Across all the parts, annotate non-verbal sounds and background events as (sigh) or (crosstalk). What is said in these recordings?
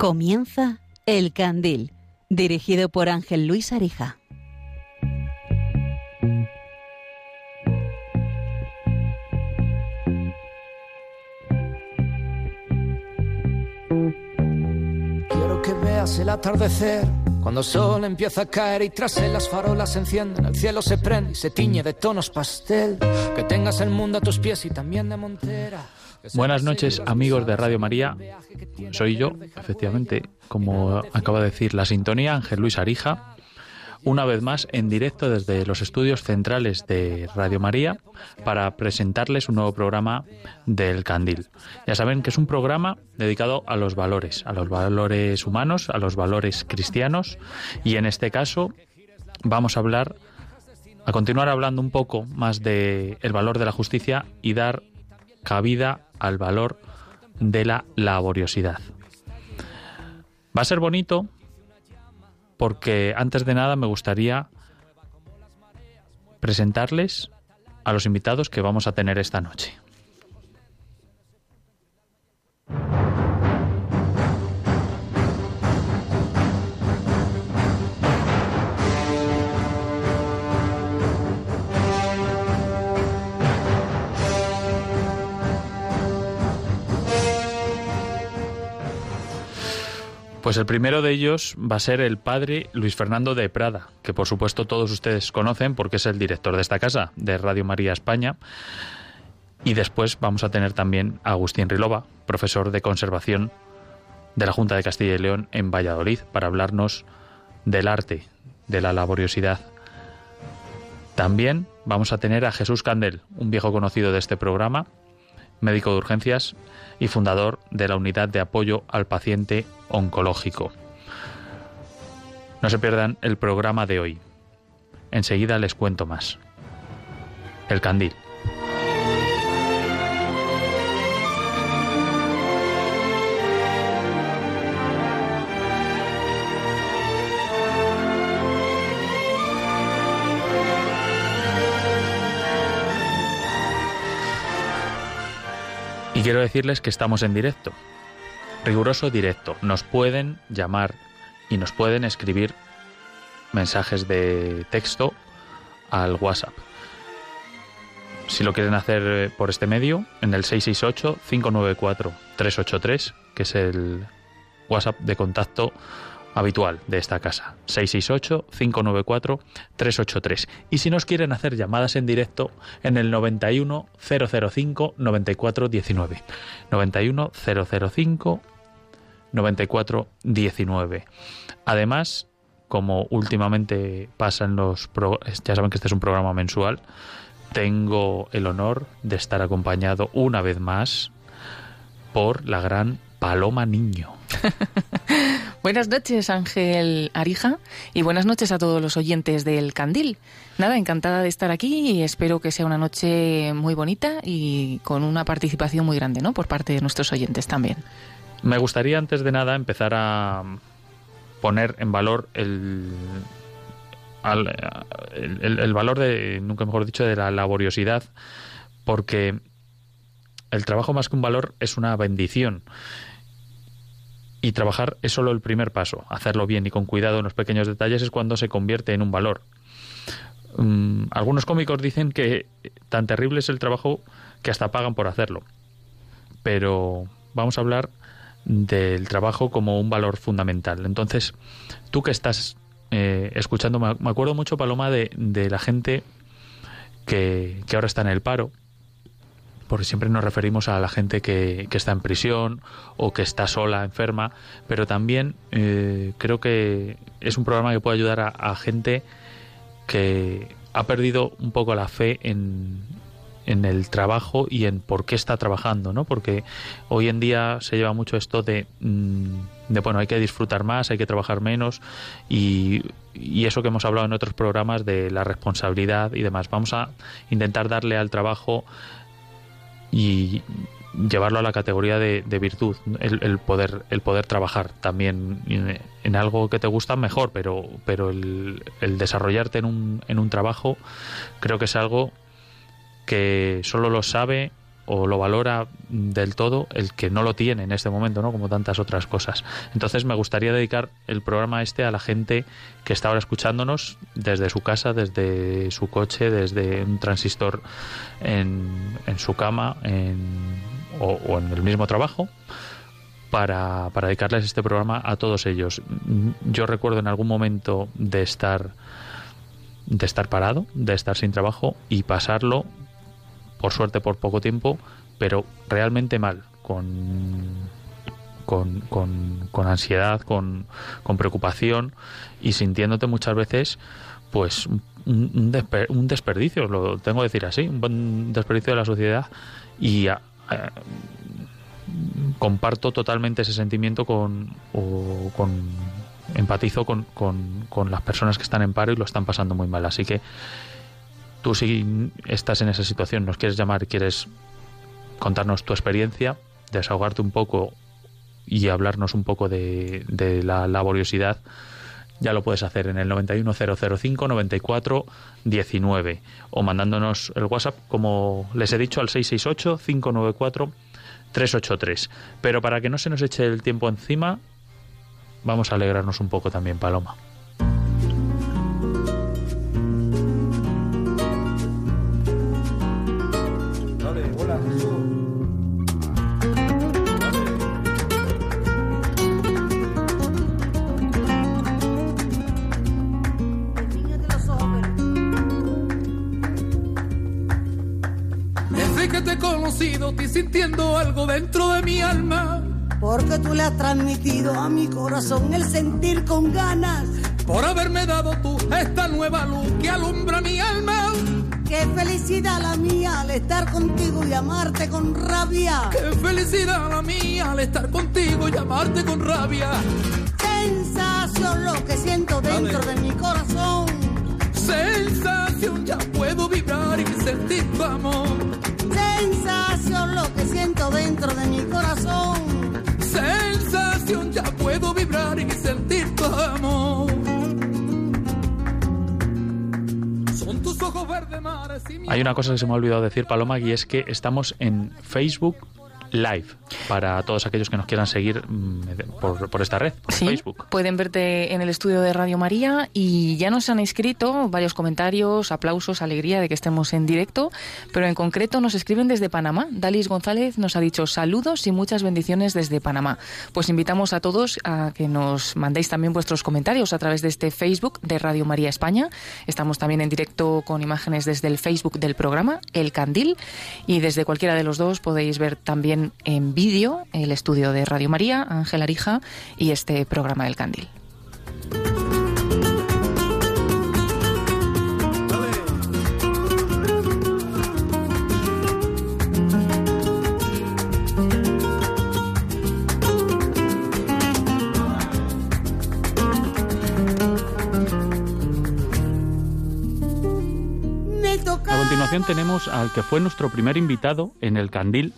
Comienza El Candil, dirigido por Ángel Luis Arija. Quiero que veas el atardecer cuando el sol empieza a caer y tras él las farolas se encienden, el cielo se prende y se tiñe de tonos pastel. Que tengas el mundo a tus pies y también de montera. Buenas noches amigos de Radio María, soy yo, efectivamente, como acaba de decir la sintonía, Ángel Luis Arija, una vez más en directo desde los estudios centrales de Radio María para presentarles un nuevo programa del Candil. Ya saben que es un programa dedicado a los valores, a los valores humanos, a los valores cristianos y en este caso vamos a hablar a continuar hablando un poco más de el valor de la justicia y dar cabida al valor de la laboriosidad. Va a ser bonito porque antes de nada me gustaría presentarles a los invitados que vamos a tener esta noche. Pues el primero de ellos va a ser el padre Luis Fernando de Prada, que por supuesto todos ustedes conocen porque es el director de esta casa, de Radio María España. Y después vamos a tener también a Agustín Rilova, profesor de conservación de la Junta de Castilla y León en Valladolid, para hablarnos del arte, de la laboriosidad. También vamos a tener a Jesús Candel, un viejo conocido de este programa, médico de urgencias y fundador de la Unidad de Apoyo al Paciente Oncológico. No se pierdan el programa de hoy. Enseguida les cuento más. El candil. Quiero decirles que estamos en directo, riguroso directo. Nos pueden llamar y nos pueden escribir mensajes de texto al WhatsApp. Si lo quieren hacer eh, por este medio, en el 668-594-383, que es el WhatsApp de contacto habitual de esta casa. 668-594-383. Y si nos quieren hacer llamadas en directo, en el 91-005-9419. 91-005-9419. Además, como últimamente pasa en los... ya saben que este es un programa mensual, tengo el honor de estar acompañado una vez más por la gran Paloma Niño. (laughs) buenas noches, Ángel Arija, y buenas noches a todos los oyentes del Candil. Nada, encantada de estar aquí y espero que sea una noche muy bonita y con una participación muy grande, ¿no? Por parte de nuestros oyentes también. Me gustaría, antes de nada, empezar a poner en valor el, el, el valor de, nunca mejor dicho, de la laboriosidad, porque el trabajo más que un valor es una bendición. Y trabajar es solo el primer paso. Hacerlo bien y con cuidado en los pequeños detalles es cuando se convierte en un valor. Mm, algunos cómicos dicen que tan terrible es el trabajo que hasta pagan por hacerlo. Pero vamos a hablar del trabajo como un valor fundamental. Entonces, tú que estás eh, escuchando, me acuerdo mucho, Paloma, de, la gente que ahora está en el paro, porque siempre nos referimos a la gente que, está en prisión o que está sola, enferma, pero también eh, creo que es un programa que puede ayudar a, gente que ha perdido un poco la fe en, el trabajo y en por qué está trabajando, ¿no? Porque hoy en día se lleva mucho esto de, mm, de bueno, hay que disfrutar más, hay que trabajar menos y, y, eso que hemos hablado en otros programas de la responsabilidad y demás. Vamos a intentar darle al trabajo y llevarlo a la categoría de, virtud, el, poder, el poder trabajar también en, algo que te gusta mejor, pero, pero el, desarrollarte en un, en un trabajo creo que es algo que solo lo sabe o lo valora del todo el que no lo tiene en este momento, ¿no? Como tantas otras cosas. Entonces me gustaría dedicar el programa este a la gente que está ahora escuchándonos desde su casa, desde su coche, desde un transistor en, en su cama o, en el mismo trabajo. Para, para dedicarles este programa a todos ellos. Yo recuerdo en algún momento de estar de estar parado, de estar sin trabajo y pasarlo, por suerte por poco tiempo, pero realmente mal, con, con, con, ansiedad, con, con, preocupación y sintiéndote muchas veces pues un, un, desperdicio, lo tengo que decir así, un desperdicio de la sociedad y eh, comparto totalmente ese sentimiento con, con empatizo con, con, las personas que están en paro y lo están pasando muy mal. Así que tú si estás en esa situación, nos quieres llamar, quieres contarnos tu experiencia, desahogarte un poco y hablarnos un poco de, la laboriosidad, ya lo puedes hacer en el 91005 94 19 o mandándonos el WhatsApp, como les he dicho, al 668 594 383. Pero para que no se nos eche el tiempo encima, vamos a alegrarnos un poco también, Paloma. Conocido, estoy sintiendo algo dentro de mi alma porque tú le has transmitido a mi corazón el sentir con ganas. Por haberme dado tú esta nueva luz que alumbra mi alma. Qué felicidad la mía al estar contigo y amarte con rabia. Qué felicidad la mía al estar contigo y amarte con rabia. Sensación lo que siento dentro de mi corazón. Sensación ya puedo vibrar y sentir tu amor. Dentro de mi corazón sensación ya puedo vibrar y sentir tu amor. Son tus ojos verdes mares y Hay una cosa que se me ha olvidado decir, Paloma, y es que estamos en Facebook live para todos aquellos que nos quieran seguir mm, por, esta red, por Facebook. Pueden verte en el estudio de Radio María y ya nos han escrito varios comentarios, aplausos, alegría de que estemos en directo, pero en concreto nos escriben desde Panamá. Dalis González nos ha dicho saludos y muchas bendiciones desde Panamá. Pues invitamos a todos a que nos mandéis también vuestros comentarios a través de este Facebook de Radio María España. Estamos también en directo con imágenes desde el Facebook del programa, El Candil, y desde cualquiera de los dos podéis ver también en vídeo el estudio de Radio María, Ángel Arija y este programa del Candil. A continuación tenemos al que fue nuestro primer invitado en el Candil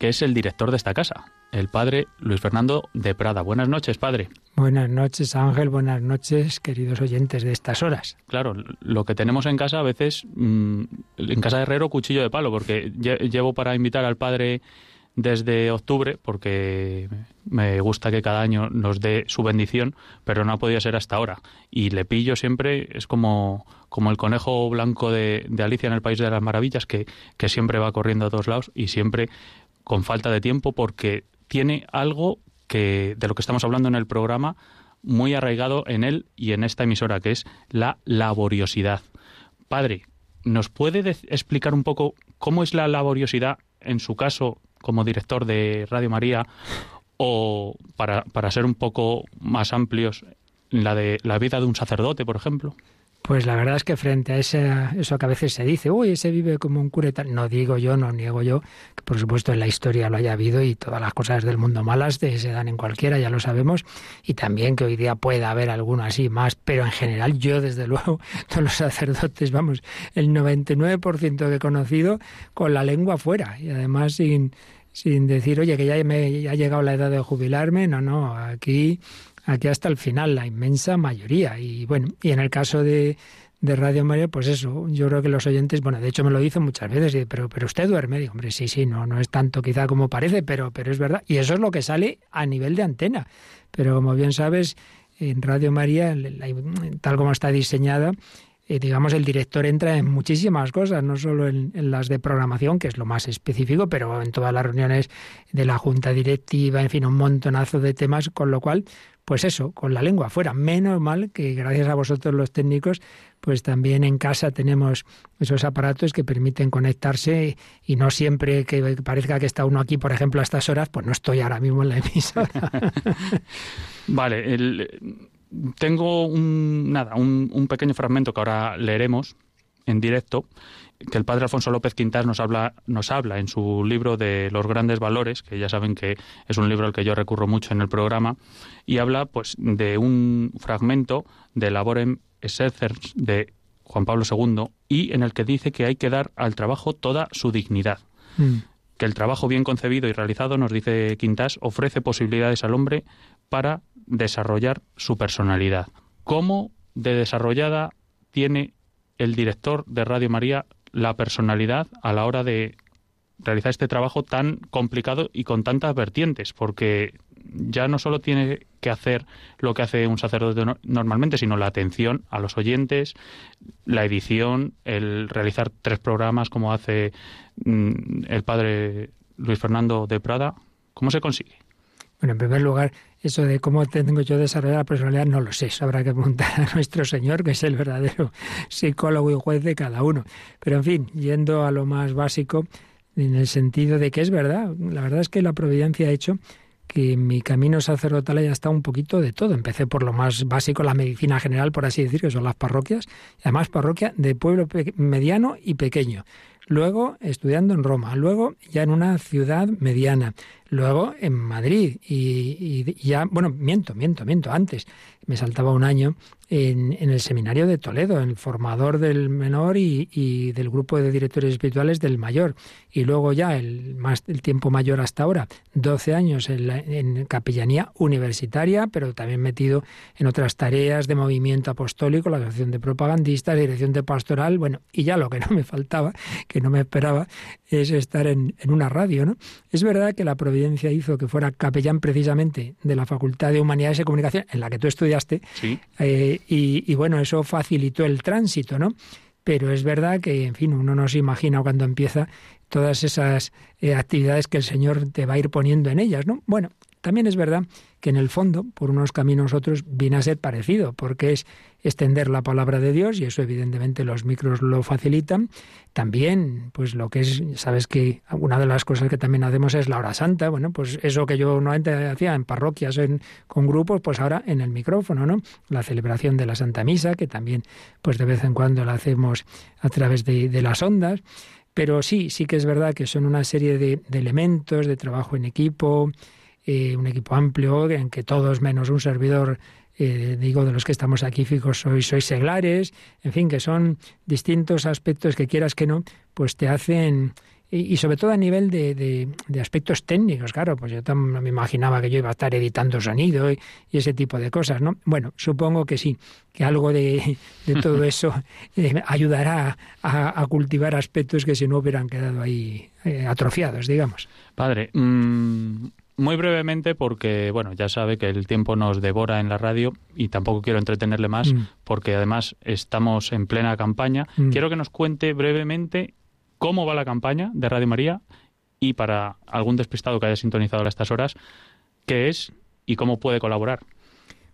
que es el director de esta casa, el padre Luis Fernando de Prada. Buenas noches, padre. Buenas noches, Ángel. Buenas noches, queridos oyentes de estas horas. Claro, lo que tenemos en casa a veces, mm, en casa de Herrero, cuchillo de palo, porque llevo para invitar al padre desde octubre, porque me gusta que cada año nos dé su bendición, pero no ha podido ser hasta ahora. Y le pillo siempre, es como, como el conejo blanco de, Alicia en el País de las Maravillas, que, que siempre va corriendo a todos lados y siempre con falta de tiempo porque tiene algo que de lo que estamos hablando en el programa muy arraigado en él y en esta emisora que es la laboriosidad. Padre, ¿nos puede explicar un poco cómo es la laboriosidad en su caso como director de Radio María o para, para ser un poco más amplios la de la vida de un sacerdote, por ejemplo? Pues la verdad es que frente a eso que a veces se dice, uy, ese vive como un cura no digo yo, no niego yo, que por supuesto en la historia lo haya habido y todas las cosas del mundo malas se dan en cualquiera, ya lo sabemos, y también que hoy día pueda haber alguno así más, pero en general yo desde (laughs) luego, todos los sacerdotes, vamos, el 99% que he conocido con la lengua fuera y además sin, sin decir, oye, que ya me ha llegado la edad de jubilarme, no, no, aquí aquí hasta el final, la inmensa mayoría. Y bueno, y en el caso de, Radio María, pues eso, yo creo que los oyentes, bueno, de hecho me lo dicen muchas veces, pero, pero usted duerme, digo, hombre, sí, sí, no, no es tanto quizá como parece, pero, pero es verdad. Y eso es lo que sale a nivel de antena. Pero como bien sabes, en Radio María, tal como está diseñada, eh, digamos, el director entra en muchísimas cosas, no solo en, las de programación, que es lo más específico, pero en todas las reuniones de la junta directiva, en fin, un montonazo de temas, con lo cual, pues eso, con la lengua afuera. Menos mal que gracias a vosotros los técnicos, pues también en casa tenemos esos aparatos que permiten conectarse y no siempre que parezca que está uno aquí, por ejemplo, a estas horas, pues no estoy ahora mismo en la emisora. (laughs) vale, el, tengo un, nada, un, pequeño fragmento que ahora leeremos en directo, que el padre Alfonso López Quintas nos habla, nos habla en su libro de los grandes valores, que ya saben que es un libro al que yo recurro mucho en el programa, y habla pues de un fragmento de Laborem Exercens de Juan Pablo II, y en el que dice que hay que dar al trabajo toda su dignidad. Mm. Que el trabajo bien concebido y realizado, nos dice Quintas, ofrece posibilidades al hombre para desarrollar su personalidad. ¿Cómo de desarrollada tiene el director de Radio María la personalidad a la hora de realizar este trabajo tan complicado y con tantas vertientes? Porque ya no solo tiene que hacer lo que hace un sacerdote normalmente, sino la atención a los oyentes, la edición, el realizar tres programas como hace mm, el padre Luis Fernando de Prada. ¿Cómo se consigue? Bueno, en primer lugar, eso de cómo tengo yo desarrollar la personalidad, no lo sé. Eso habrá que preguntar a (laughs) nuestro Señor, que es el verdadero psicólogo y juez de cada uno. Pero en fin, yendo a lo más básico, en el sentido de que es verdad. La verdad es que la providencia ha hecho que mi camino sacerdotal haya estado un poquito de todo. Empecé por lo más básico, la medicina general, por así decir, que son las parroquias, y además parroquia de pueblo mediano y pequeño. Luego estudiando en Roma, luego ya en una ciudad mediana, luego en Madrid y, y, ya, bueno, miento, miento, miento, antes me saltaba un año en, el seminario de Toledo, el formador del menor y, del grupo de directores espirituales del mayor. Y luego ya el, más, el tiempo mayor hasta ahora, 12 años en, en capellanía universitaria, pero también metido en otras tareas de movimiento apostólico, la asociación de propagandistas, dirección de pastoral, bueno, y ya lo que no me faltaba, que no me esperaba, es estar en, en una radio, ¿no? Es verdad que la providencia hizo que fuera capellán precisamente de la Facultad de Humanidades y Comunicación, en la que tú estudiaste, sí. Eh, y, bueno, eso facilitó el tránsito, ¿no? Pero es verdad que, en fin, uno no se imagina cuando empieza todas esas eh, actividades que el Señor te va a ir poniendo en ellas, ¿no? Bueno, también es verdad que en el fondo, por unos caminos otros, viene a ser parecido, porque es extender la palabra de Dios, y eso evidentemente los micros lo facilitan. También, pues lo que es, sabes que una de las cosas que también hacemos es la hora santa, bueno, pues eso que yo normalmente hacía en parroquias, en, con grupos, pues ahora en el micrófono, ¿no? La celebración de la Santa Misa, que también, pues de vez en cuando la hacemos a través de, de las ondas. Pero sí, sí que es verdad que son una serie de, de elementos de trabajo en equipo, eh, un equipo amplio en que todos menos un servidor eh, digo, de los que estamos aquí fijos sois, sois seglares, en fin, que son distintos aspectos que quieras que no, pues te hacen, y, sobre todo a nivel de, de, aspectos técnicos, claro, pues yo no me imaginaba que yo iba a estar editando sonido y, ese tipo de cosas, ¿no? Bueno, supongo que sí, que algo de, todo eso (laughs) eh, ayudará a, cultivar aspectos que si no hubieran quedado ahí atrofiados, digamos. Padre, mmm, muy brevemente, porque bueno, ya sabe que el tiempo nos devora en la radio y tampoco quiero entretenerle más, mm. porque además estamos en plena campaña. Mm. Quiero que nos cuente brevemente cómo va la campaña de Radio María y para algún despistado que haya sintonizado a estas horas, qué es y cómo puede colaborar.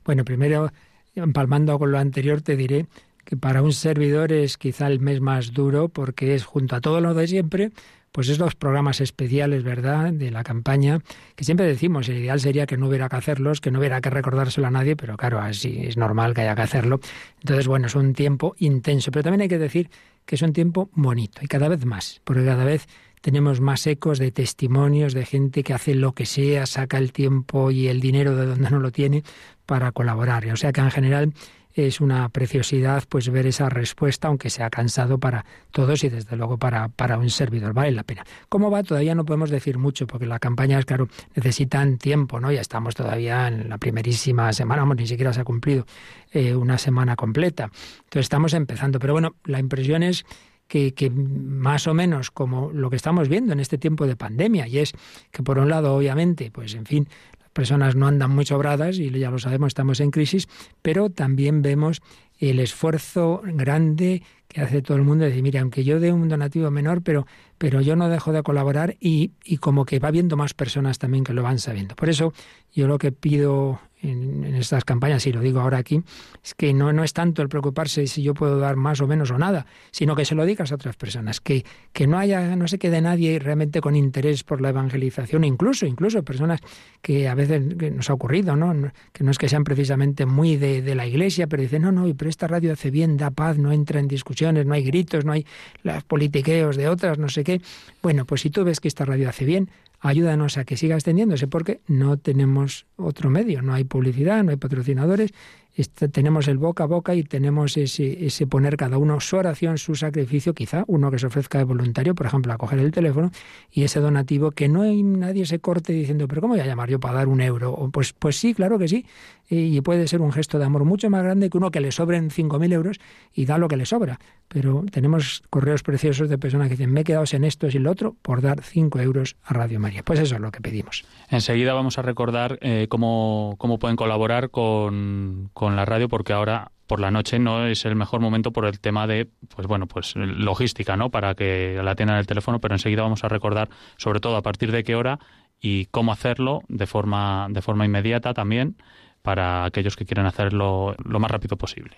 Bueno, primero, empalmando con lo anterior, te diré que para un servidor es quizá el mes más duro porque es junto a todo lo de siempre, pues es los programas especiales, ¿verdad?, de la campaña, que siempre decimos, el ideal sería que no hubiera que hacerlos, que no hubiera que recordárselo a nadie, pero claro, así es normal que haya que hacerlo. Entonces, bueno, es un tiempo intenso, pero también hay que decir que es un tiempo bonito y cada vez más, porque cada vez tenemos más ecos de testimonios de gente que hace lo que sea, saca el tiempo y el dinero de donde no lo tiene para colaborar. O sea que en general es una preciosidad pues ver esa respuesta, aunque sea cansado para todos y desde luego para, para un servidor. Vale la pena. ¿Cómo va? Todavía no podemos decir mucho porque las campañas, claro, necesitan tiempo, ¿no? Ya estamos todavía en la primerísima semana, vamos, ni siquiera se ha cumplido eh, una semana completa. Entonces estamos empezando. Pero bueno, la impresión es que, que, más o menos como lo que estamos viendo en este tiempo de pandemia, y es que por un lado, obviamente, pues en fin, personas no andan muy sobradas y ya lo sabemos, estamos en crisis, pero también vemos el esfuerzo grande que hace todo el mundo de decir, mire, aunque yo dé un donativo menor, pero, pero yo no dejo de colaborar y, y como que va viendo más personas también que lo van sabiendo. Por eso yo lo que pido en, estas campañas, y lo digo ahora aquí, es que no, no es tanto el preocuparse si yo puedo dar más o menos o nada, sino que se lo digas a otras personas, que, que no haya, no se quede nadie realmente con interés por la evangelización, incluso, incluso personas que a veces nos ha ocurrido, ¿no? que no es que sean precisamente muy de, de la iglesia, pero dicen, no, no, pero esta radio hace bien, da paz, no entra en discusiones, no hay gritos, no hay los politiqueos de otras, no sé qué. Bueno, pues si tú ves que esta radio hace bien, ayúdanos a que siga extendiéndose porque no tenemos otro medio, no hay publicidad, no hay patrocinadores este, tenemos el boca a boca y tenemos ese, ese poner cada uno su oración, su sacrificio, quizá uno que se ofrezca de voluntario, por ejemplo, a coger el teléfono y ese donativo que no hay nadie se corte diciendo, pero ¿cómo voy a llamar yo para dar un euro? Pues, pues sí, claro que sí. Y puede ser un gesto de amor mucho más grande que uno que le sobren 5.000 euros y da lo que le sobra. Pero tenemos correos preciosos de personas que dicen, me he quedado en esto y en lo otro por dar 5 euros a Radio María. Pues eso es lo que pedimos. Enseguida vamos a recordar eh, cómo, cómo pueden colaborar con con la radio porque ahora por la noche no es el mejor momento por el tema de pues bueno pues logística no para que la tengan el teléfono pero enseguida vamos a recordar sobre todo a partir de qué hora y cómo hacerlo de forma de forma inmediata también para aquellos que quieran hacerlo lo más rápido posible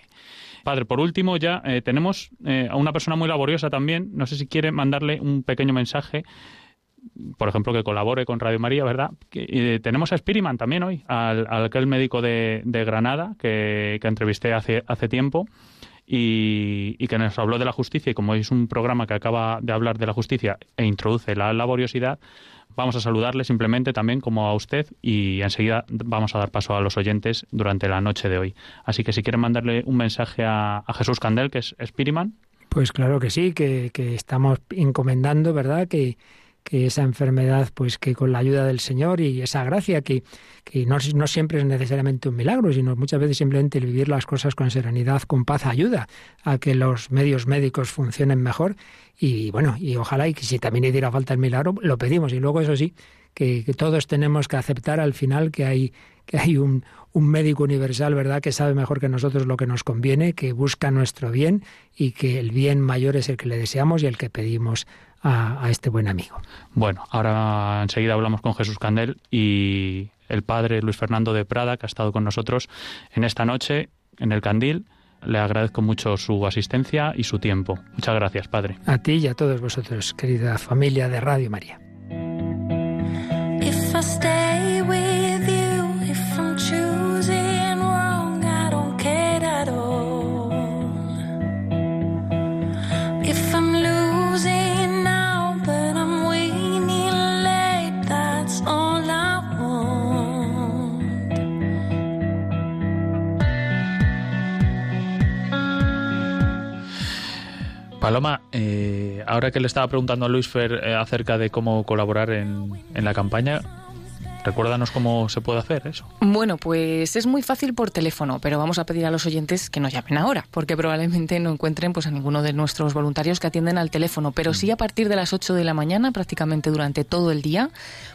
Padre, por último ya eh, tenemos eh, a una persona muy laboriosa también. No sé si quiere mandarle un pequeño mensaje por ejemplo, que colabore con Radio María, ¿verdad? y tenemos a Spiriman también hoy, al, aquel médico de, Granada que, entrevisté hace, hace tiempo y, que nos habló de la justicia. Y como es un programa que acaba de hablar de la justicia e introduce la laboriosidad, vamos a saludarle simplemente también como a usted y enseguida vamos a dar paso a los oyentes durante la noche de hoy. Así que si quieren mandarle un mensaje a, Jesús Candel, que es Spiriman. Pues claro que sí, que, que estamos encomendando, ¿verdad? Que que esa enfermedad, pues que con la ayuda del Señor y esa gracia que, que no, no, siempre es necesariamente un milagro, sino muchas veces simplemente el vivir las cosas con serenidad, con paz, ayuda a que los medios médicos funcionen mejor. Y bueno, y ojalá, y que si también hiciera falta el milagro, lo pedimos. Y luego, eso sí, que, que todos tenemos que aceptar al final que hay, que hay un, un médico universal, ¿verdad?, que sabe mejor que nosotros lo que nos conviene, que busca nuestro bien y que el bien mayor es el que le deseamos y el que pedimos a, este buen amigo. Bueno, ahora enseguida hablamos con Jesús Candel y el padre Luis Fernando de Prada, que ha estado con nosotros en esta noche en el Candil. Le agradezco mucho su asistencia y su tiempo. Muchas gracias, padre. A ti y a todos vosotros, querida familia de Radio María. Ahora que le estaba preguntando a Luis Fer eh, acerca de cómo colaborar en, en la campaña, Recuérdanos cómo se puede hacer eso. Bueno, pues es muy fácil por teléfono, pero vamos a pedir a los oyentes que nos llamen ahora, porque probablemente no encuentren pues a ninguno de nuestros voluntarios que atienden al teléfono, pero sí a partir de las 8 de la mañana, prácticamente durante todo el día,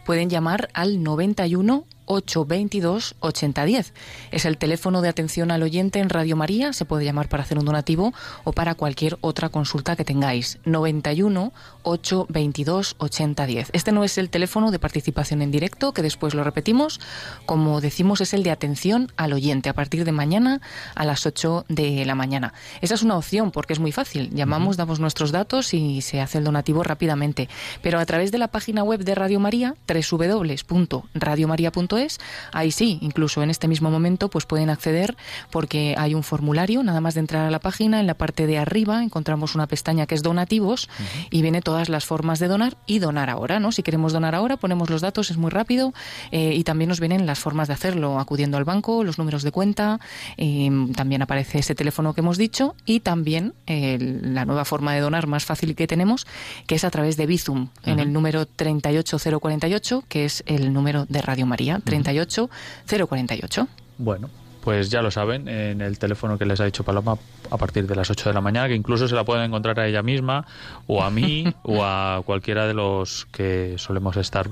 pueden llamar al 91 822 8010. Es el teléfono de atención al oyente en Radio María. Se puede llamar para hacer un donativo o para cualquier otra consulta que tengáis. 91 822 8010. Este no es el teléfono de participación en directo, que después lo repetimos. Como decimos, es el de atención al oyente a partir de mañana a las 8 de la mañana. Esa es una opción porque es muy fácil. Llamamos, damos nuestros datos y se hace el donativo rápidamente. Pero a través de la página web de Radio María, www.radiomaria.com candileon.es. Ahí sí, incluso en este mismo momento, pues pueden acceder porque hay un formulario, nada más de entrar a la página, en la parte de arriba encontramos una pestaña que es donativos y viene todas las formas de donar y donar ahora, ¿no? Si queremos donar ahora, ponemos los datos, es muy rápido eh, y también nos vienen las formas de hacerlo, acudiendo al banco, los números de cuenta, eh, también aparece ese teléfono que hemos dicho y también eh, la nueva forma de donar más fácil que tenemos, que es a través de Bizum, en el número 38048, que es el número de Radio María, 38048. Bueno, pues ya lo saben, en el teléfono que les ha dicho Paloma a partir de las 8 de la mañana, que incluso se la pueden encontrar a ella misma, o a mí, (laughs) o a cualquiera de los que solemos estar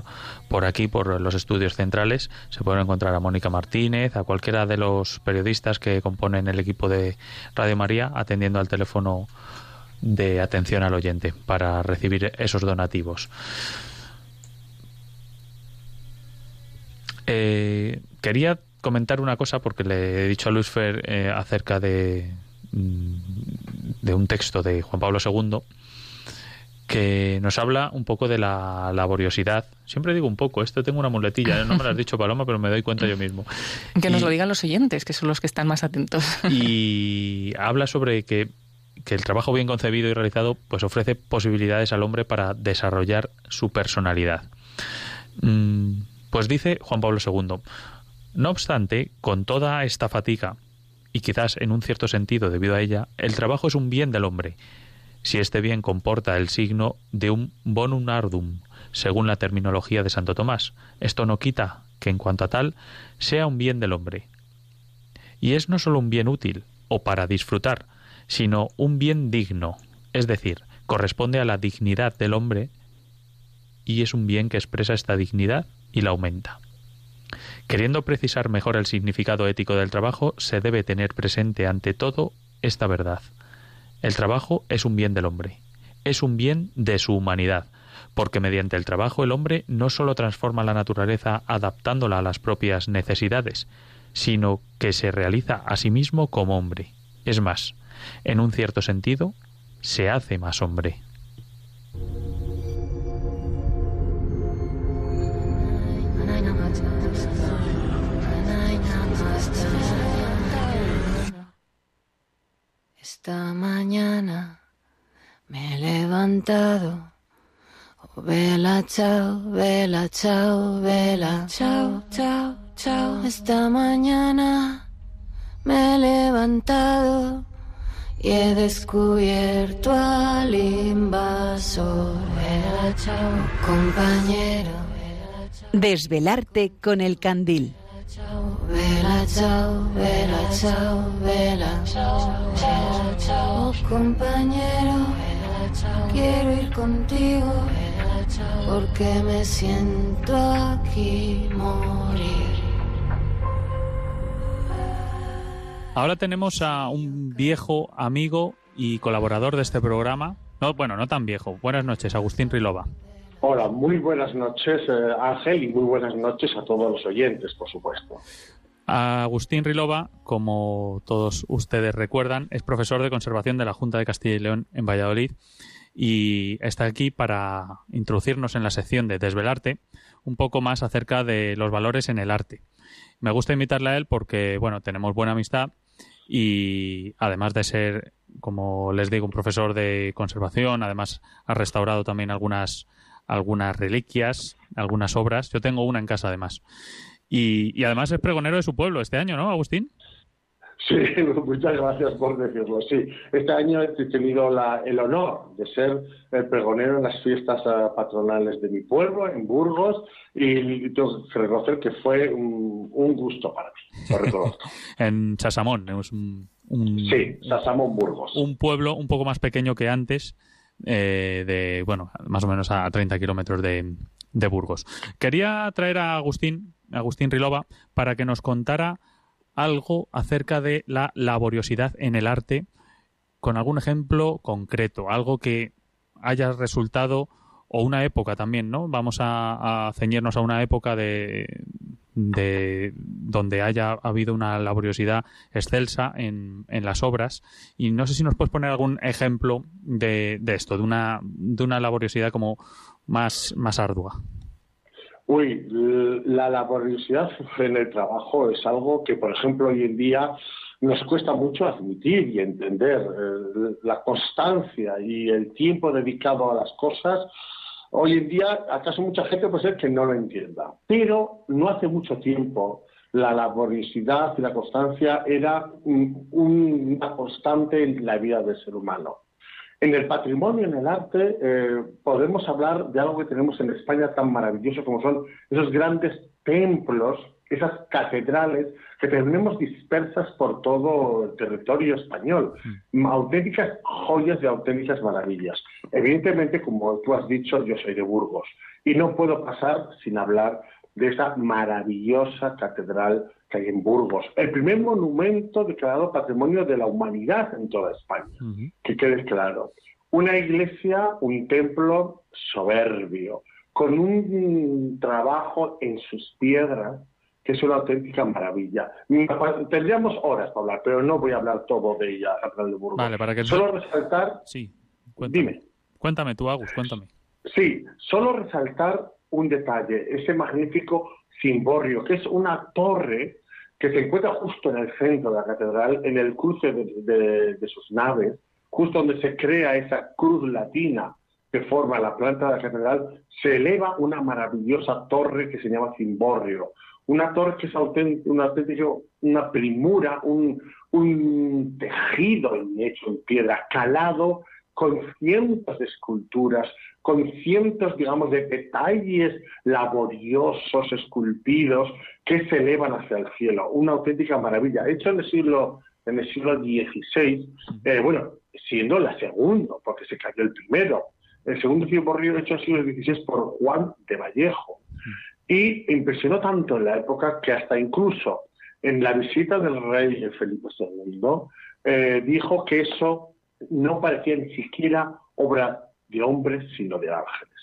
por aquí, por los estudios centrales. Se pueden encontrar a Mónica Martínez, a cualquiera de los periodistas que componen el equipo de Radio María, atendiendo al teléfono de atención al oyente para recibir esos donativos. Eh, quería comentar una cosa porque le he dicho a Luis Fer eh, acerca de, mm, de un texto de Juan Pablo II que nos habla un poco de la laboriosidad. Siempre digo un poco, esto tengo una muletilla, ¿eh? no me lo has dicho Paloma, pero me doy cuenta yo mismo. (laughs) Que nos lo digan los oyentes, que son los que están más atentos. Y (laughs) habla sobre que, que el trabajo bien concebido y realizado pues ofrece posibilidades al hombre para desarrollar su personalidad. Mm, pues dice Juan Pablo II, no obstante, con toda esta fatiga, y quizás en un cierto sentido debido a ella, el trabajo es un bien del hombre, si este bien comporta el signo de un bonum ardum, según la terminología de Santo Tomás. Esto no quita que en cuanto a tal sea un bien del hombre. Y es no solo un bien útil o para disfrutar, sino un bien digno, es decir, corresponde a la dignidad del hombre y es un bien que expresa esta dignidad y la aumenta. Queriendo precisar mejor el significado ético del trabajo, se debe tener presente ante todo esta verdad. El trabajo es un bien del hombre, es un bien de su humanidad, porque mediante el trabajo el hombre no sólo transforma la naturaleza adaptándola a las propias necesidades, sino que se realiza a sí mismo como hombre. Es más, en un cierto sentido, se hace más hombre. Esta mañana me he levantado. Oh, vela, chao, vela, chao, vela, chao, chao, chao. Esta mañana me he levantado y he descubierto al invasor. Vela, chao, compañero. Desvelarte con el candil. Vela, chao, vela, chao, vela, chao, chao, chao, compañero. Quiero ir contigo porque me siento aquí morir. Ahora tenemos a un viejo amigo y colaborador de este programa. No, bueno, no tan viejo. Buenas noches, Agustín Rilova. Hola, muy buenas noches eh, Ángel y muy buenas noches a todos los oyentes, por supuesto. Agustín Rilova, como todos ustedes recuerdan, es profesor de conservación de la Junta de Castilla y León en Valladolid y está aquí para introducirnos en la sección de Desvelarte un poco más acerca de los valores en el arte. Me gusta invitarle a él porque, bueno, tenemos buena amistad y además de ser, como les digo, un profesor de conservación, además ha restaurado también algunas algunas reliquias, algunas obras. Yo tengo una en casa además. Y, y además es pregonero de su pueblo este año, ¿no, Agustín? Sí, (laughs) muchas gracias por decirlo. Sí, este año he tenido la, el honor de ser el pregonero en las fiestas eh, patronales de mi pueblo, en Burgos, y tengo que reconocer que fue un, un gusto para mí, lo reconozco. (laughs) en Sasamón, es un, un, sí, Sasamón, Burgos. Un pueblo un poco más pequeño que antes, eh, de, bueno, más o menos a 30 kilómetros de, de Burgos. Quería traer a Agustín, Agustín Rilova, para que nos contara algo acerca de la laboriosidad en el arte, con algún ejemplo concreto, algo que haya resultado, o una época también, ¿no? Vamos a, a ceñirnos a una época de, de donde haya habido una laboriosidad excelsa en, en, las obras y no sé si nos puedes poner algún ejemplo de, de esto, de una, de una laboriosidad como más, más ardua. Uy, la laboriosidad en el trabajo es algo que, por ejemplo, hoy en día nos cuesta mucho admitir y entender. Eh, la constancia y el tiempo dedicado a las cosas, hoy en día, acaso mucha gente puede ser que no lo entienda. Pero no hace mucho tiempo la laboriosidad y la constancia era una constante en la vida del ser humano. En el patrimonio, en el arte, eh, podemos hablar de algo que tenemos en España tan maravilloso como son esos grandes templos, esas catedrales que tenemos dispersas por todo el territorio español. Mm. Auténticas joyas de auténticas maravillas. Evidentemente, como tú has dicho, yo soy de Burgos y no puedo pasar sin hablar de esa maravillosa catedral que hay en Burgos. El primer monumento declarado Patrimonio de la Humanidad en toda España, que quede claro. Una iglesia, un templo soberbio, con un trabajo en sus piedras que es una auténtica maravilla. Tendríamos horas para hablar, pero no voy a hablar todo de ella, de Burgos. Vale, para que Solo resaltar... Sí, Dime. Cuéntame tú, Agus, cuéntame. Sí, solo resaltar un detalle, ese magnífico cimborrio, que es una torre que se encuentra justo en el centro de la catedral, en el cruce de, sus naves, justo donde se crea esa cruz latina que forma la planta de la catedral, se eleva una maravillosa torre que se llama cimborrio. Una torre que es auténtico, una primura, un, un tejido hecho en piedra, calado con cientos de esculturas, con cientos, digamos, de detalles laboriosos, esculpidos, que se elevan hacia el cielo. Una auténtica maravilla. Hecho en el siglo, en el siglo XVI, eh, bueno, siendo la segunda, porque se cayó el primero. El segundo río hecho en el siglo XVI por Juan de Vallejo. Y impresionó tanto en la época que hasta incluso en la visita del rey Felipe II eh, dijo que eso no parecía ni siquiera obra de hombres, sino de ángeles.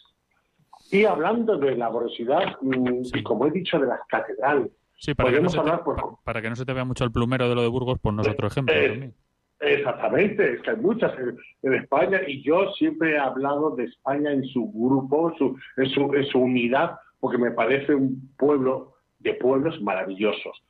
Y hablando de la laboriosidad, mm, y como he dicho, de las catedrales, para podemos hablar... Para que no se te vea mucho el plumero de lo de Burgos, por nosotros ejemplo eh, Exactamente, es que hay muchas en, España y yo siempre he hablado de España en su grupo, en, su, en su unidad, porque me parece un pueblo de pueblos maravillosos.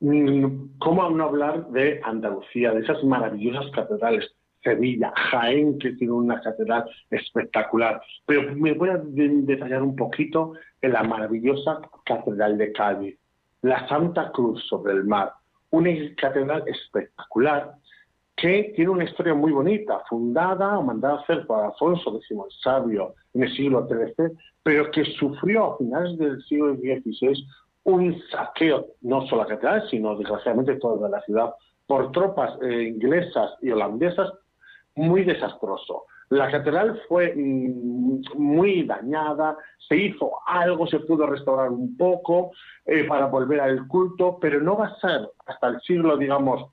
Mm, ¿Cómo no hablar de Andalucía, de esas maravillosas catedrales? Sevilla, Jaén, que tiene una catedral espectacular. Pero me voy a detallar un poquito en la maravillosa Catedral de Cádiz, la Santa Cruz sobre el mar, una catedral espectacular que tiene una historia muy bonita, fundada o mandada a hacer por Alfonso X el Sabio en el siglo XIII, pero que sufrió a finales del siglo XVI un saqueo, no solo la catedral, sino desgraciadamente toda la ciudad, por tropas eh, inglesas y holandesas muy desastroso. La catedral fue mm, muy dañada, se hizo algo, se pudo restaurar un poco eh, para volver al culto, pero no va a ser hasta el siglo, digamos,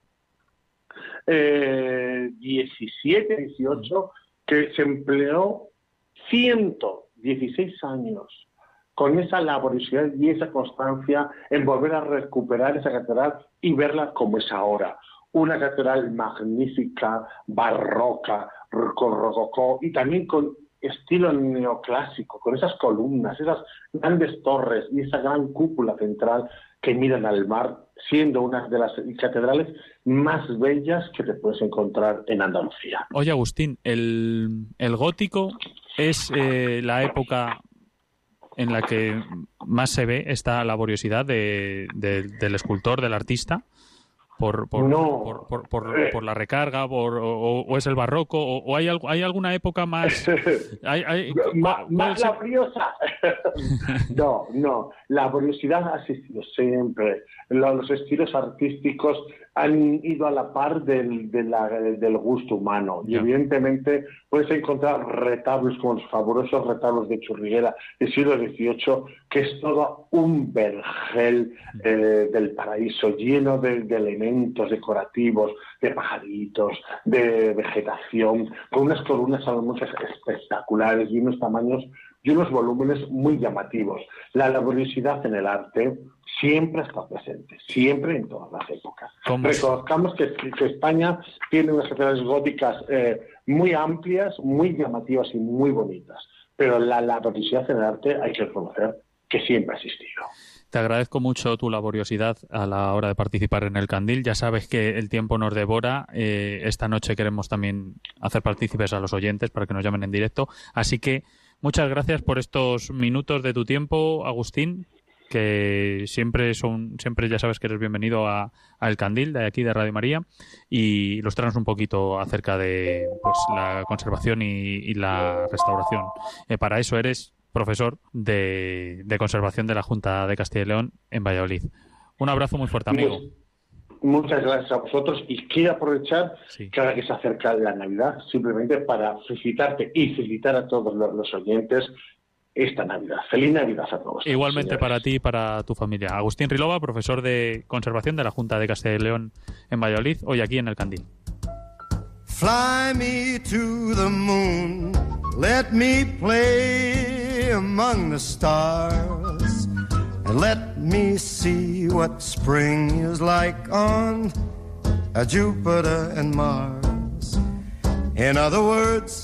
eh, 17, 18, que se empleó 116 años con esa laboriosidad y esa constancia en volver a recuperar esa catedral y verla como es ahora. Una catedral magnífica, barroca, con rococó y también con estilo neoclásico, con esas columnas, esas grandes torres y esa gran cúpula central que miran al mar, siendo una de las catedrales más bellas que te puedes encontrar en Andalucía. Oye, Agustín, el, gótico es eh, la época en la que más se ve esta laboriosidad del escultor, del artista por, por, por, eh. por, la recarga por, o, es el barroco o, hay, hay alguna época más (laughs) hay, más, laboriosa (laughs) no no la laboriosidad ha existido siempre. Los, estilos artísticos han ido a la par del, del gusto humano. Y evidentemente puedes encontrar retablos como los fabulosos retablos de Churriguera del siglo XVIII que es todo un vergel eh, del paraíso lleno de, de elementos decorativos, de pajaritos, de vegetación, con unas columnas muchas espectaculares y unos tamaños y unos volúmenes muy llamativos. La laboriosidad en el arte siempre está presente, siempre en todas las épocas. Reconozcamos que, España tiene unas catedrales góticas eh, muy amplias, muy llamativas y muy bonitas, pero la laboriosidad en el arte hay que reconocer que siempre ha existido. Te agradezco mucho tu laboriosidad a la hora de participar en el Candil. Ya sabes que el tiempo nos devora. Eh, esta noche queremos también hacer partícipes a los oyentes para que nos llamen en directo. Así que muchas gracias por estos minutos de tu tiempo, Agustín, que siempre son, siempre ya sabes que eres bienvenido a, El Candil de aquí de Radio María y los traemos un poquito acerca de pues, la conservación y, la restauración. Eh, para eso eres profesor de, conservación de la Junta de Castilla y León en Valladolid. Un abrazo muy fuerte, amigo. Muchas gracias a vosotros y quiero aprovechar que ahora que se acerca la Navidad simplemente para felicitarte y felicitar a todos los, oyentes esta Navidad. Feliz Navidad a todos. Igualmente para ti y para tu familia. Agustín Rilova, profesor de conservación de la Junta de Castilla y León en Valladolid, hoy aquí en el Candil. Fly me to the moon, let me play among the stars, and let me see what spring is like on Jupiter and Mars. In other words,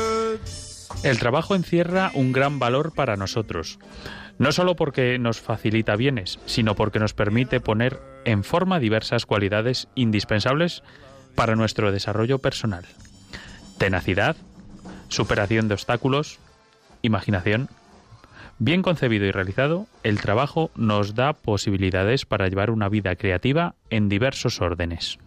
el trabajo encierra un gran valor para nosotros, no solo porque nos facilita bienes, sino porque nos permite poner en forma diversas cualidades indispensables para nuestro desarrollo personal tenacidad, superación de obstáculos, imaginación. Bien concebido y realizado, el trabajo nos da posibilidades para llevar una vida creativa en diversos órdenes.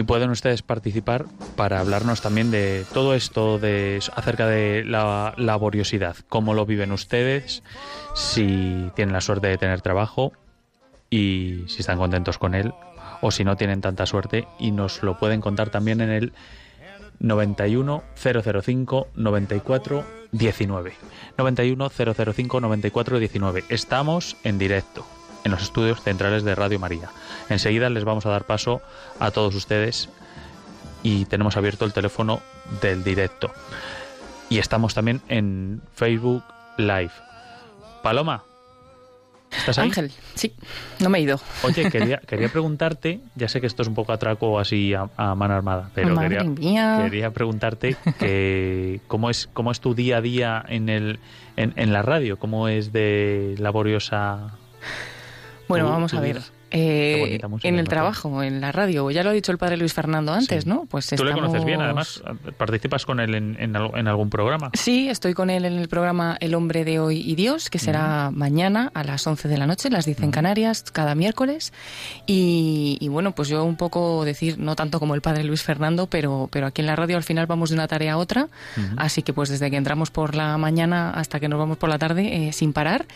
Y pueden ustedes participar para hablarnos también de todo esto de acerca de la laboriosidad, cómo lo viven ustedes, si tienen la suerte de tener trabajo y si están contentos con él o si no tienen tanta suerte y nos lo pueden contar también en el 91 005 94 19. 91 005 94 19. Estamos en directo en los estudios centrales de Radio María. Enseguida les vamos a dar paso a todos ustedes y tenemos abierto el teléfono del directo. Y estamos también en Facebook Live. Paloma, ¿estás ahí? Ángel, sí, no me he ido. Oye, (laughs) quería, quería preguntarte, ya sé que esto es un poco atraco así a, mano armada, pero quería, quería preguntarte (laughs) que cómo es cómo es tu día a día en el en, en la radio, cómo es de laboriosa bueno, vamos a ver. Eh, en el trabajo, en la radio. Ya lo ha dicho el padre Luis Fernando antes, ¿no? Pues Tú le conoces bien, además, participas con él en, algún programa. Sí, estoy con él en el programa El hombre de hoy y Dios, que será mañana a las 11 de la noche, las dicen Canarias, cada miércoles. Y, bueno, pues yo un poco decir, no tanto como el padre Luis Fernando, pero, pero aquí en la radio al final vamos de una tarea a otra. Así que pues desde que entramos por la mañana hasta que nos vamos por la tarde, eh, sin parar.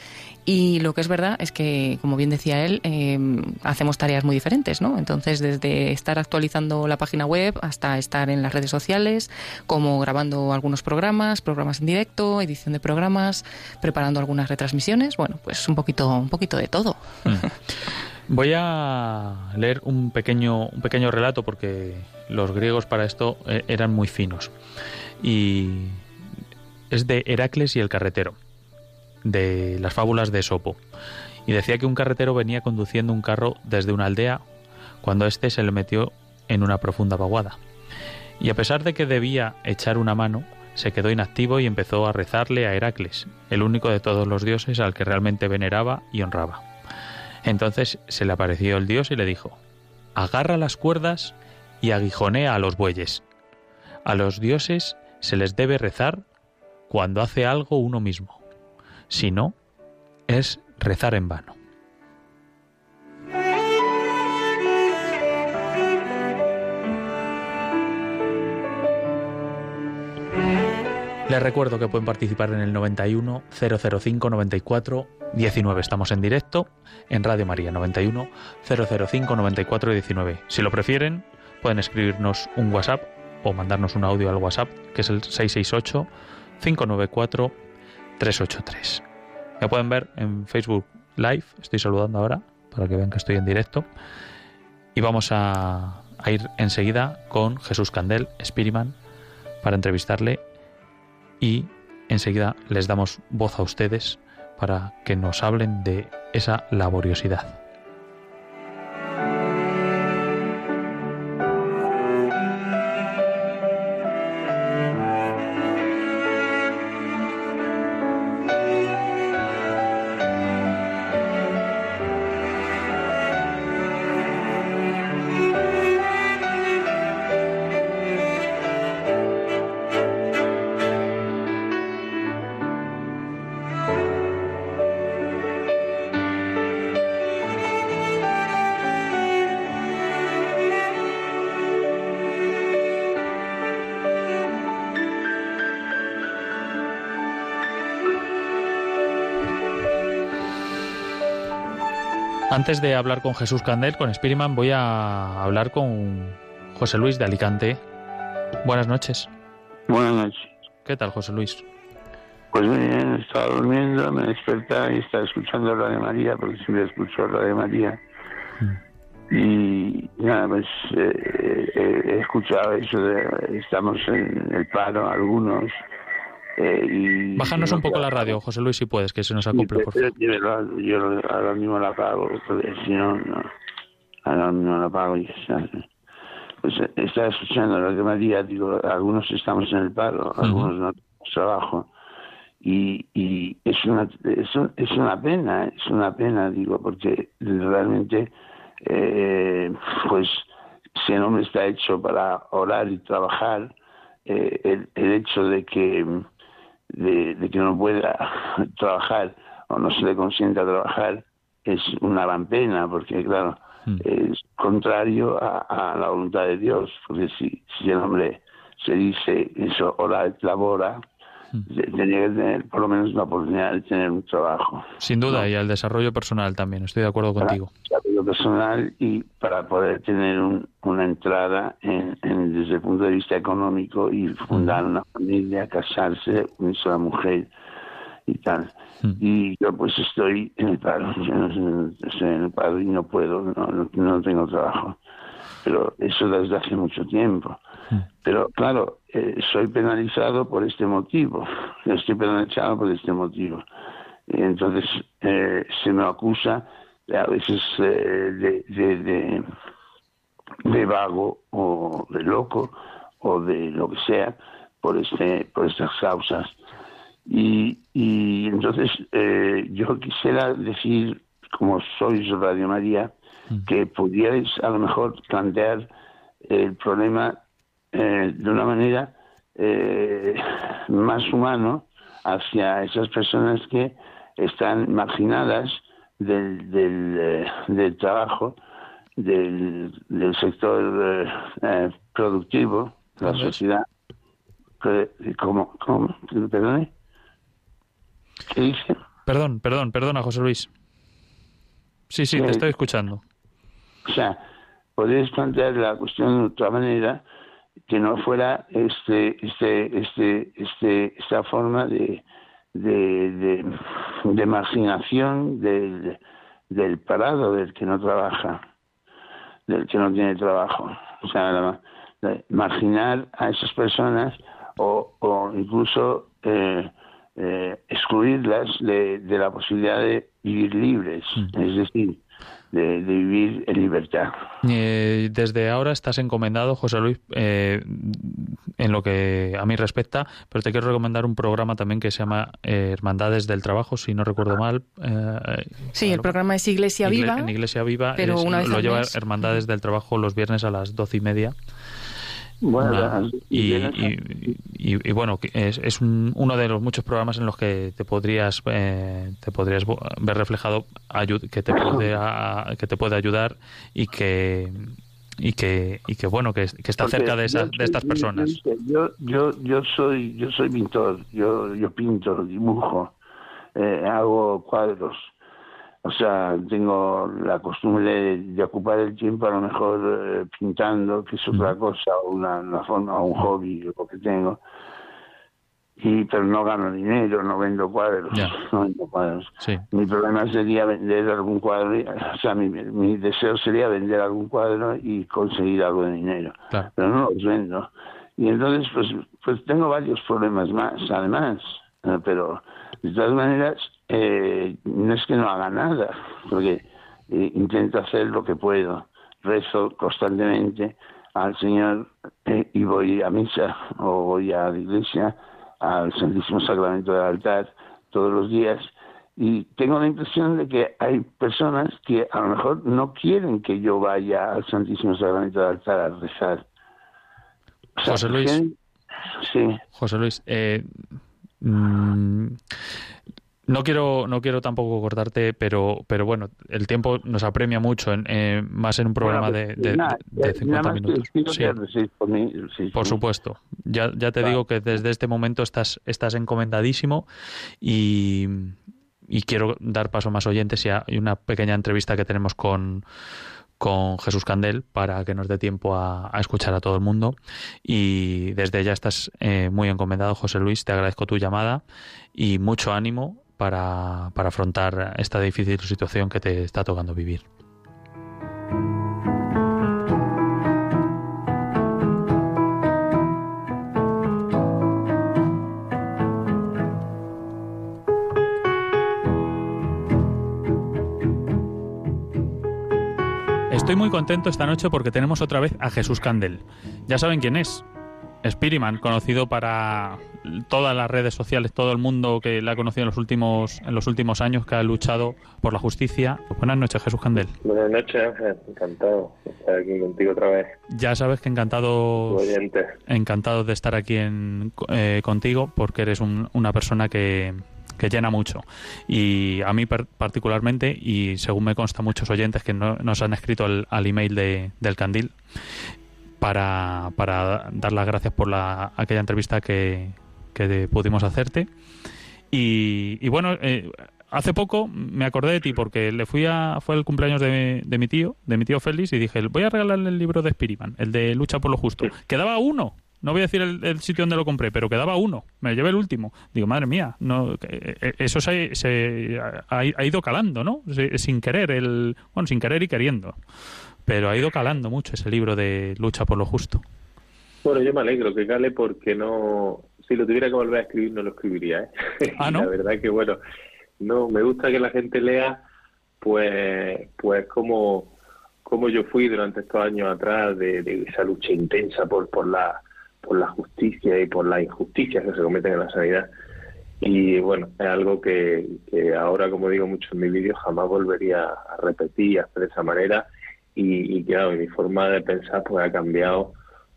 Y lo que es verdad es que, como bien decía él, eh, hacemos tareas muy diferentes, ¿no? Entonces, desde estar actualizando la página web hasta estar en las redes sociales, como grabando algunos programas, programas en directo, edición de programas, preparando algunas retransmisiones, bueno, pues un poquito, un poquito de todo. Mm. Voy a leer un pequeño, un pequeño relato porque los griegos para esto eh, eran muy finos. Y es de Heracles y el carretero de las fábulas de Sopo, y decía que un carretero venía conduciendo un carro desde una aldea cuando éste se le metió en una profunda vaguada. Y a pesar de que debía echar una mano, se quedó inactivo y empezó a rezarle a Heracles, el único de todos los dioses al que realmente veneraba y honraba. Entonces se le apareció el dios y le dijo, agarra las cuerdas y aguijonea a los bueyes. A los dioses se les debe rezar cuando hace algo uno mismo si no, es rezar en vano. Les recuerdo que pueden participar en el 91 005 94 19. Estamos en directo en Radio María 91 005 94 19. Si lo prefieren, pueden escribirnos un WhatsApp o mandarnos un audio al WhatsApp, que es el 668 594 383. Me pueden ver en Facebook Live, estoy saludando ahora para que vean que estoy en directo. Y vamos a, ir enseguida con Jesús Candel, Spiriman, para entrevistarle y enseguida les damos voz a ustedes para que nos hablen de esa laboriosidad. Antes de hablar con Jesús Candel, con Spiriman, voy a hablar con José Luis de Alicante. Buenas noches. Buenas noches. ¿Qué tal, José Luis? Pues bien, estaba durmiendo, me desperté y estaba escuchando Radio María, porque siempre escucho Radio María. Y nada, pues eh, eh, he escuchado eso de estamos en el paro, algunos. Eh, y Bájanos un poco la radio, José Luis, si puedes, que se nos acople, por favor. Yo, yo- yo ahora mismo la apago, si no, no. Ahora mismo la apago y. Pues eh, estaba escuchando Radio María, digo, algunos estamos en el paro, algunos no tenemos trabajo. Y, y es una es, un- es una pena, es una pena, digo, porque realmente, eh, pues, si el hombre está hecho para orar y trabajar, eh, el, el hecho de que de, de que no pueda (laughs) trabajar o no se le consienta trabajar es una gran pena porque claro es contrario a, a la voluntad de Dios porque si, si el hombre se dice eso hora labora de- tenía que tener por lo menos la oportunidad de tener un trabajo Sin duda, y al desarrollo personal también, estoy de acuerdo contigo. desarrollo personal y para poder tener un- una entrada en, en- desde el punto de vista económico y fundar una familia, casarse, unirse a la mujer y tal. Y yo pues estoy en el paro, yo no- estoy en el paro y no puedo, no, no tengo trabajo. Pero eso desde hace mucho tiempo. Pero claro, eh, soy penalizado por este motivo. (laughs) Estoy penalizado por este motivo. Entonces eh, se me acusa a veces eh, de, de, de, de vago o de loco o de lo que sea por este por estas causas y, y entonces eh, yo quisiera decir como sois Radio María que pudierais a lo mejor plantear el problema eh, de una manera eh, más humano hacia esas personas que están marginadas del, del, eh, del trabajo, del, del sector eh, eh, productivo, la sociedad. ¿Cómo? ¿Cómo? ¿Perdone? ¿Qué dice? Perdón, perdón, perdona, José Luis. Sí, Sí. te estoy escuchando. O sea, podéis plantear la cuestión de otra manera que no fuera este, este, este, este, esta forma de, de, de, de marginación del, del parado, del que no trabaja, del que no tiene trabajo. O sea, la- la- marginar a esas personas o, o incluso eh, eh, excluirlas de, de la posibilidad de vivir libres, es decir, de, de vivir en libertad. Eh, desde ahora estás encomendado, José Luis, eh, en lo que a mí respecta, pero te quiero recomendar un programa también que se llama eh, Hermandades del Trabajo, si no recuerdo mal. eh, Sí, el programa es Iglesia Igle- Viva. En Iglesia Viva pero es- una vez lo lleva mes. Hermandades del Trabajo los viernes a las doce y media. Bueno, y, y- y- y bueno, es, es un- uno de los muchos programas en los que te podrías eh, te podrías ver reflejado que te puede a- que te puede ayudar y que y que y que bueno que, que está cerca de esas de estas personas. yo yo yo soy yo soy pintor yo yo pinto dibujo eh, hago cuadros o sea tengo la costumbre de, ocupar el tiempo a lo mejor eh, pintando que es otra cosa una, una forma un hobby lo que tengo. Y pero no gano dinero, no vendo cuadros, (laughs) no vendo cuadros. Mi problema sería vender algún cuadro, (laughs) o sea, mi, deseo sería vender algún cuadro y conseguir algo de dinero, pero no los vendo. Y entonces, pues, pues tengo varios problemas más, además, eh, pero de todas maneras, eh, no es que no haga nada, porque eh, intento hacer lo que puedo, rezo constantemente al Señor y voy a misa o voy a la iglesia al Santísimo Sacramento del altar todos los días y tengo la impresión de que hay personas que a lo mejor no quieren que yo vaya al Santísimo Sacramento del altar a rezar. José Luis. Sí. José Luis, eh, mm, no quiero, no quiero tampoco cortarte, pero, pero bueno, el tiempo nos apremia mucho, en, eh, más en un programa de, de, de, 50 minutos. por, supuesto. Ya, ya te digo que desde este momento estás, estás encomendadísimo y, y quiero dar paso a más oyentes y hay una pequeña entrevista que tenemos con, con Jesús Candel para que nos dé tiempo a, escuchar a todo el mundo. Y desde ya estás eh, muy encomendado, José Luis. Te agradezco tu llamada y mucho ánimo para, para afrontar esta difícil situación que te está tocando vivir. Estoy muy contento esta noche porque tenemos otra vez a Jesús Candel. Ya saben quién es. Spiriman, conocido para todas las redes sociales, todo el mundo que la ha conocido en los últimos en los últimos años, que ha luchado por la justicia. Buenas noches, Jesús Candel. Buenas noches, Ángel. Encantado de estar aquí contigo otra vez. Ya sabes que encantado, encantado de estar aquí en, eh, contigo, porque eres una persona que, que llena mucho. Y a mí particularmente, y según me consta muchos oyentes que no, nos han escrito al, email de, del Candil, para, para dar las gracias por la, aquella entrevista que, que pudimos hacerte. Y, y bueno, eh, hace poco me acordé de ti porque le fui a fue el cumpleaños de, de, mi tío, de mi tío Félix y dije, voy a regalarle el libro de Spiriman, el de Lucha por lo justo. Quedaba uno. No voy a decir el, sitio donde lo compré, pero quedaba uno. Me llevé el último. Digo, madre mía, no, eh, eh, eso se, se ha, ha, ido calando, ¿no? Sin querer, el, bueno, sin querer y queriendo pero ha ido calando mucho ese libro de lucha por lo justo. Bueno, yo me alegro que cale porque no, si lo tuviera que volver a escribir no lo escribiría. ¿eh? (laughs) Ah, ¿no? la verdad que bueno, no, me gusta que la gente lea, pues, pues como, como yo fui durante estos años atrás de, esa lucha intensa por, por la, por la justicia y por las injusticias que se cometen en la sanidad. Y bueno, es algo que, que ahora, como digo mucho en mi vídeo, jamás volvería a repetir y hacer de esa manera y, y claro, mi forma de pensar pues ha cambiado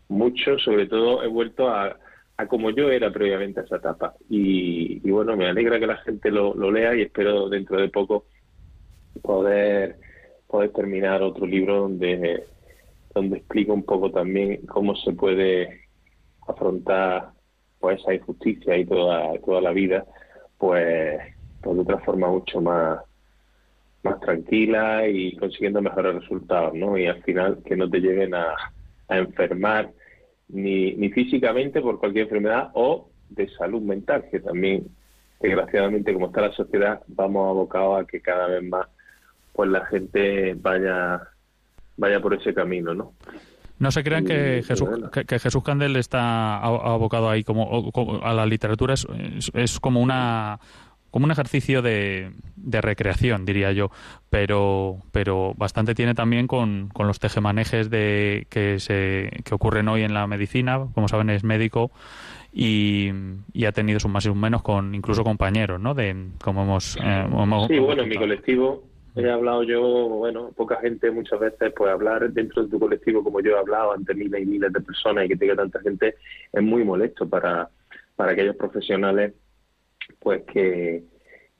mucho, sobre todo he vuelto a, a como yo era previamente a esa etapa. Y, bueno, me alegra que la gente lo, lo, lea y espero dentro de poco poder, poder terminar otro libro donde, donde explico un poco también cómo se puede afrontar pues esa injusticia y toda, toda la vida pues, pues de otra forma mucho más más tranquila y consiguiendo mejores resultados, ¿no? Y al final que no te lleven a, enfermar ni, ni físicamente por cualquier enfermedad o de salud mental, que también, desgraciadamente, como está la sociedad, vamos abocados a que cada vez más pues la gente vaya vaya por ese camino, ¿no? No se crean que Jesús, que, Jesús Candel está abocado ahí como, a la literatura, es como una como un ejercicio de, de, recreación, diría yo, pero, pero bastante tiene también con, con los tejemanejes de, que, se, que ocurren hoy en la medicina, como saben es médico y, y ha tenido sus más y sus menos con incluso compañeros, ¿no? De, como hemos, eh, sí, bueno, en mi colectivo he hablado yo, bueno, poca gente muchas veces, pues hablar dentro de tu colectivo como yo he hablado ante miles y miles de personas y que tenga tanta gente es muy molesto para, para aquellos profesionales pues que,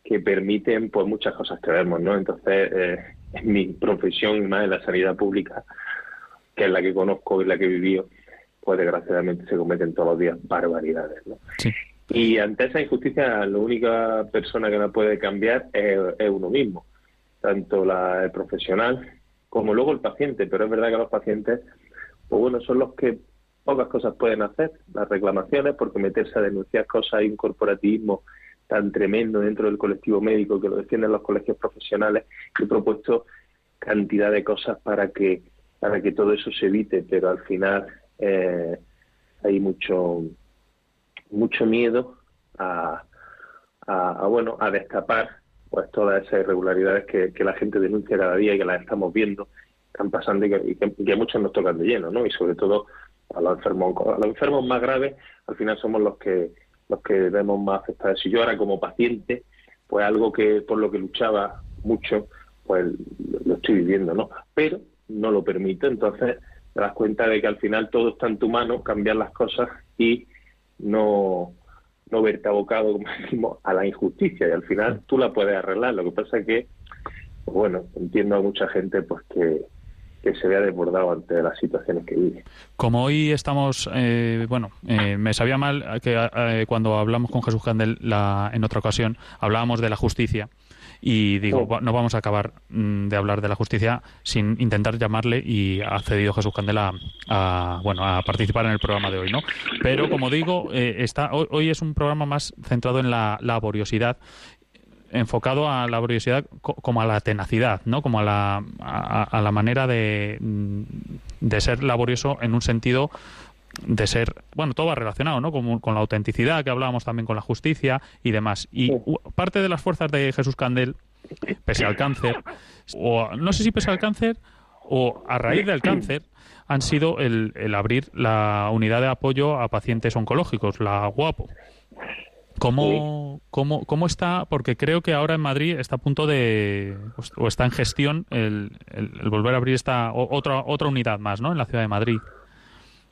que permiten pues muchas cosas que vemos, ¿no? Entonces, eh, en mi profesión y más en la sanidad pública, que es la que conozco y la que he vivido, pues desgraciadamente se cometen todos los días barbaridades. ¿no? Y ante esa injusticia, la única persona que la puede cambiar es, uno mismo, tanto la, el profesional como luego el paciente. Pero es verdad que los pacientes, pues bueno, son los que pocas cosas pueden hacer. Las reclamaciones, porque meterse a denunciar cosas hay un corporativismo tan tremendo dentro del colectivo médico que lo defienden los colegios profesionales. He propuesto cantidad de cosas para que para que todo eso se evite, pero al final eh, hay mucho mucho miedo a, a, bueno a destapar pues todas esas irregularidades que, la gente denuncia cada día y que las estamos viendo están pasando y que, y muchos nos tocan de lleno no y sobre todo a los enfermos a los enfermos más graves al final somos los que los que vemos más afectados si yo ahora como paciente pues algo que por lo que luchaba mucho pues lo estoy viviendo no pero no lo permite entonces te das cuenta de que al final todo está en tu mano cambiar las cosas y no, no verte abocado, como decimos, a la injusticia y al final tú la puedes arreglar. Lo que pasa es que, pues bueno, entiendo a mucha gente pues que, que se vea desbordado ante las situaciones que vive. Como hoy estamos, eh, bueno, eh, me sabía mal que eh, cuando hablamos con Jesús Candel la, en otra ocasión, hablábamos de la justicia y digo, no vamos a acabar mm, de hablar de la justicia sin intentar llamarle y ha cedido Jesús Candela a, bueno, a participar en el programa de hoy, ¿no? Pero como digo, eh, está, hoy, es un programa más centrado en la laboriosidad enfocado a la laboriosidad como a la tenacidad, ¿no? Como a la, a, la manera de, mm, de ser laborioso en un sentido de ser, bueno, todo va relacionado, ¿no? Con, con, la autenticidad que hablábamos también con la justicia y demás. Y parte de las fuerzas de Jesús Candel, pese al cáncer, o no sé si pese al cáncer o a raíz del cáncer, han sido el, el abrir la unidad de apoyo a pacientes oncológicos, la Guapo. ¿Cómo, cómo, ¿Cómo está? Porque creo que ahora en Madrid está a punto de, o está en gestión el, el, el volver a abrir esta otra, otra unidad más, ¿no? En la ciudad de Madrid.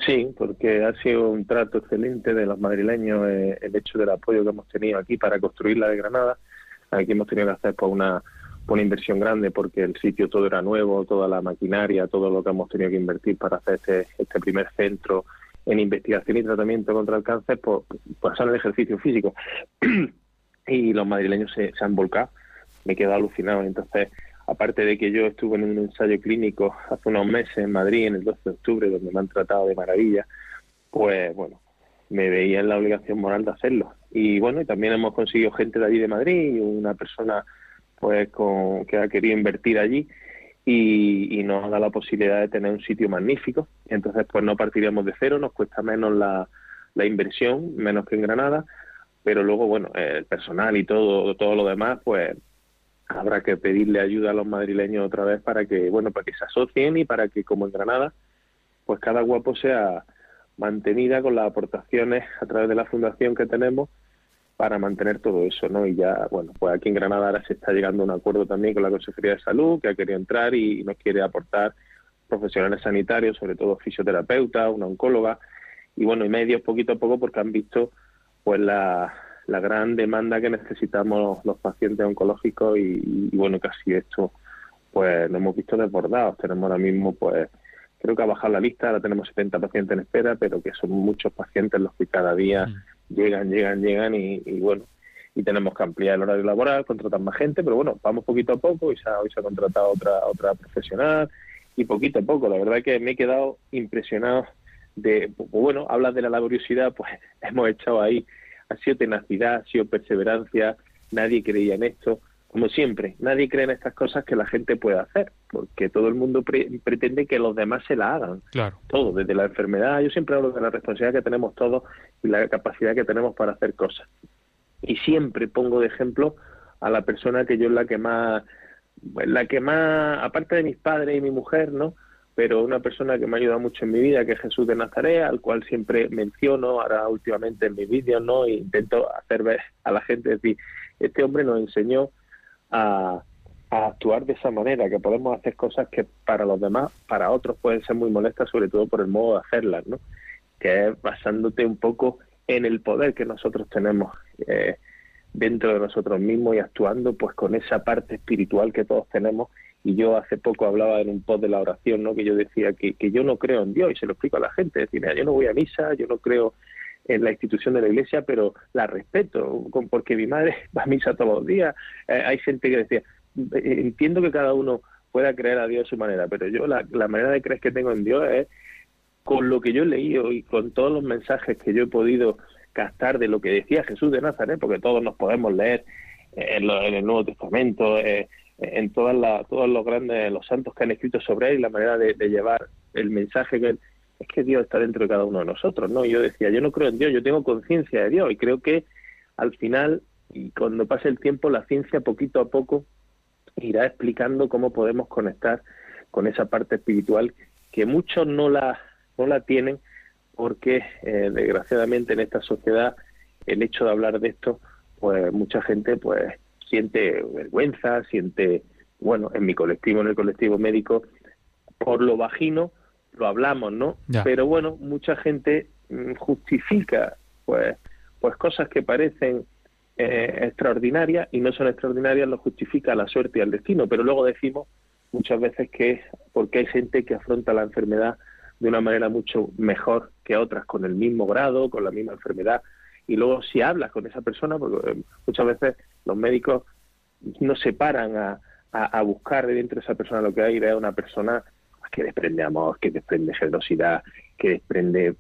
Sí, porque ha sido un trato excelente de los madrileños eh, el hecho del apoyo que hemos tenido aquí para construir la de Granada. Aquí hemos tenido que hacer pues, una, una inversión grande porque el sitio todo era nuevo, toda la maquinaria, todo lo que hemos tenido que invertir para hacer este, este primer centro en investigación y tratamiento contra el cáncer, pues, pues el ejercicio físico. (clears throat) y los madrileños se, se han volcado. Me he quedado alucinado. Entonces, aparte de que yo estuve en un ensayo clínico hace unos meses en Madrid, en el 12 de octubre, donde me han tratado de maravilla, pues bueno, me veía en la obligación moral de hacerlo. Y bueno, y también hemos conseguido gente de allí de Madrid, una persona pues con, que ha querido invertir allí y, nos ha dado la posibilidad de tener un sitio magnífico. Entonces, pues no partiríamos de cero, nos cuesta menos la, la inversión, menos que en Granada, pero luego, bueno, el personal y todo, todo lo demás, pues habrá que pedirle ayuda a los madrileños otra vez para que, bueno, para que se asocien y para que, como en Granada, pues cada guapo sea mantenida con las aportaciones a través de la fundación que tenemos para mantener todo eso, ¿no? Y ya, bueno, pues aquí en Granada ahora se está llegando a un acuerdo también con la Consejería de Salud, que ha querido entrar y nos quiere aportar profesionales sanitarios, sobre todo fisioterapeutas, una oncóloga, y bueno, y medios poquito a poco porque han visto pues la, la gran demanda que necesitamos los pacientes oncológicos y, bueno, casi esto pues nos hemos visto desbordados. Tenemos ahora mismo pues creo que ha bajado la lista, ahora tenemos 70 pacientes en espera, pero que son muchos pacientes los que cada día mm. Llegan, llegan, llegan y, bueno, y tenemos que ampliar el horario laboral, contratar más gente, pero bueno, vamos poquito a poco y se ha, hoy se ha contratado otra, otra profesional y poquito a poco. La verdad que me he quedado impresionado de, pues, bueno, hablas de la laboriosidad, pues (laughs) hemos echado ahí ha sido tenacidad, ha sido perseverancia, nadie creía en esto. Como siempre, nadie cree en estas cosas que la gente puede hacer, porque todo el mundo pretende que los demás se la hagan. Claro. Todo, desde la enfermedad, yo siempre hablo de la responsabilidad que tenemos todos y la capacidad que tenemos para hacer cosas. Y siempre pongo de ejemplo a la persona que yo es la que más, la que más, aparte de mis padres y mi mujer, ¿no? pero una persona que me ha ayudado mucho en mi vida, que es Jesús de Nazaret, al cual siempre menciono, ahora últimamente en mis vídeos, ¿no? E intento hacer ver a la gente, decir, este hombre nos enseñó a, actuar de esa manera, que podemos hacer cosas que para los demás, para otros pueden ser muy molestas, sobre todo por el modo de hacerlas, ¿no? Que es basándote un poco en el poder que nosotros tenemos eh, dentro de nosotros mismos y actuando pues con esa parte espiritual que todos tenemos y yo hace poco hablaba en un post de la oración, ¿no? Que yo decía que, que yo no creo en Dios y se lo explico a la gente. Es decir, yo no voy a misa, yo no creo en la institución de la iglesia, pero la respeto, porque mi madre (laughs) va a misa todos los días. Eh, hay gente que decía, eh, entiendo que cada uno pueda creer a Dios de su manera, pero yo la, la manera de creer que tengo en Dios es con lo que yo he leído y con todos los mensajes que yo he podido captar de lo que decía Jesús de Nazaret, porque todos nos podemos leer en, el Nuevo Testamento, eh, en todas las, todos los grandes, los santos que han escrito sobre él y la manera de, llevar el mensaje que es que Dios está dentro de cada uno de nosotros, ¿no? Yo decía, yo no creo en Dios, yo tengo conciencia de Dios y creo que al final y cuando pase el tiempo la ciencia poquito a poco irá explicando cómo podemos conectar con esa parte espiritual que muchos no la no la tienen porque eh, desgraciadamente en esta sociedad el hecho de hablar de esto pues mucha gente pues siente vergüenza, siente, bueno, en mi colectivo, en el colectivo médico, por lo vagino lo hablamos, ¿no? Pero bueno, mucha gente mm, justifica, pues, pues cosas que parecen eh, extraordinarias y no son extraordinarias, lo justifica la suerte y el destino, pero luego decimos muchas veces que es porque hay gente que afronta la enfermedad de una manera mucho mejor que otras, con el mismo grado, con la misma enfermedad, y luego si hablas con esa persona, porque eh, muchas veces los médicos no se paran a, a, buscar dentro de esa persona lo que hay, de una persona que desprende amor, que desprende generosidad, que desprende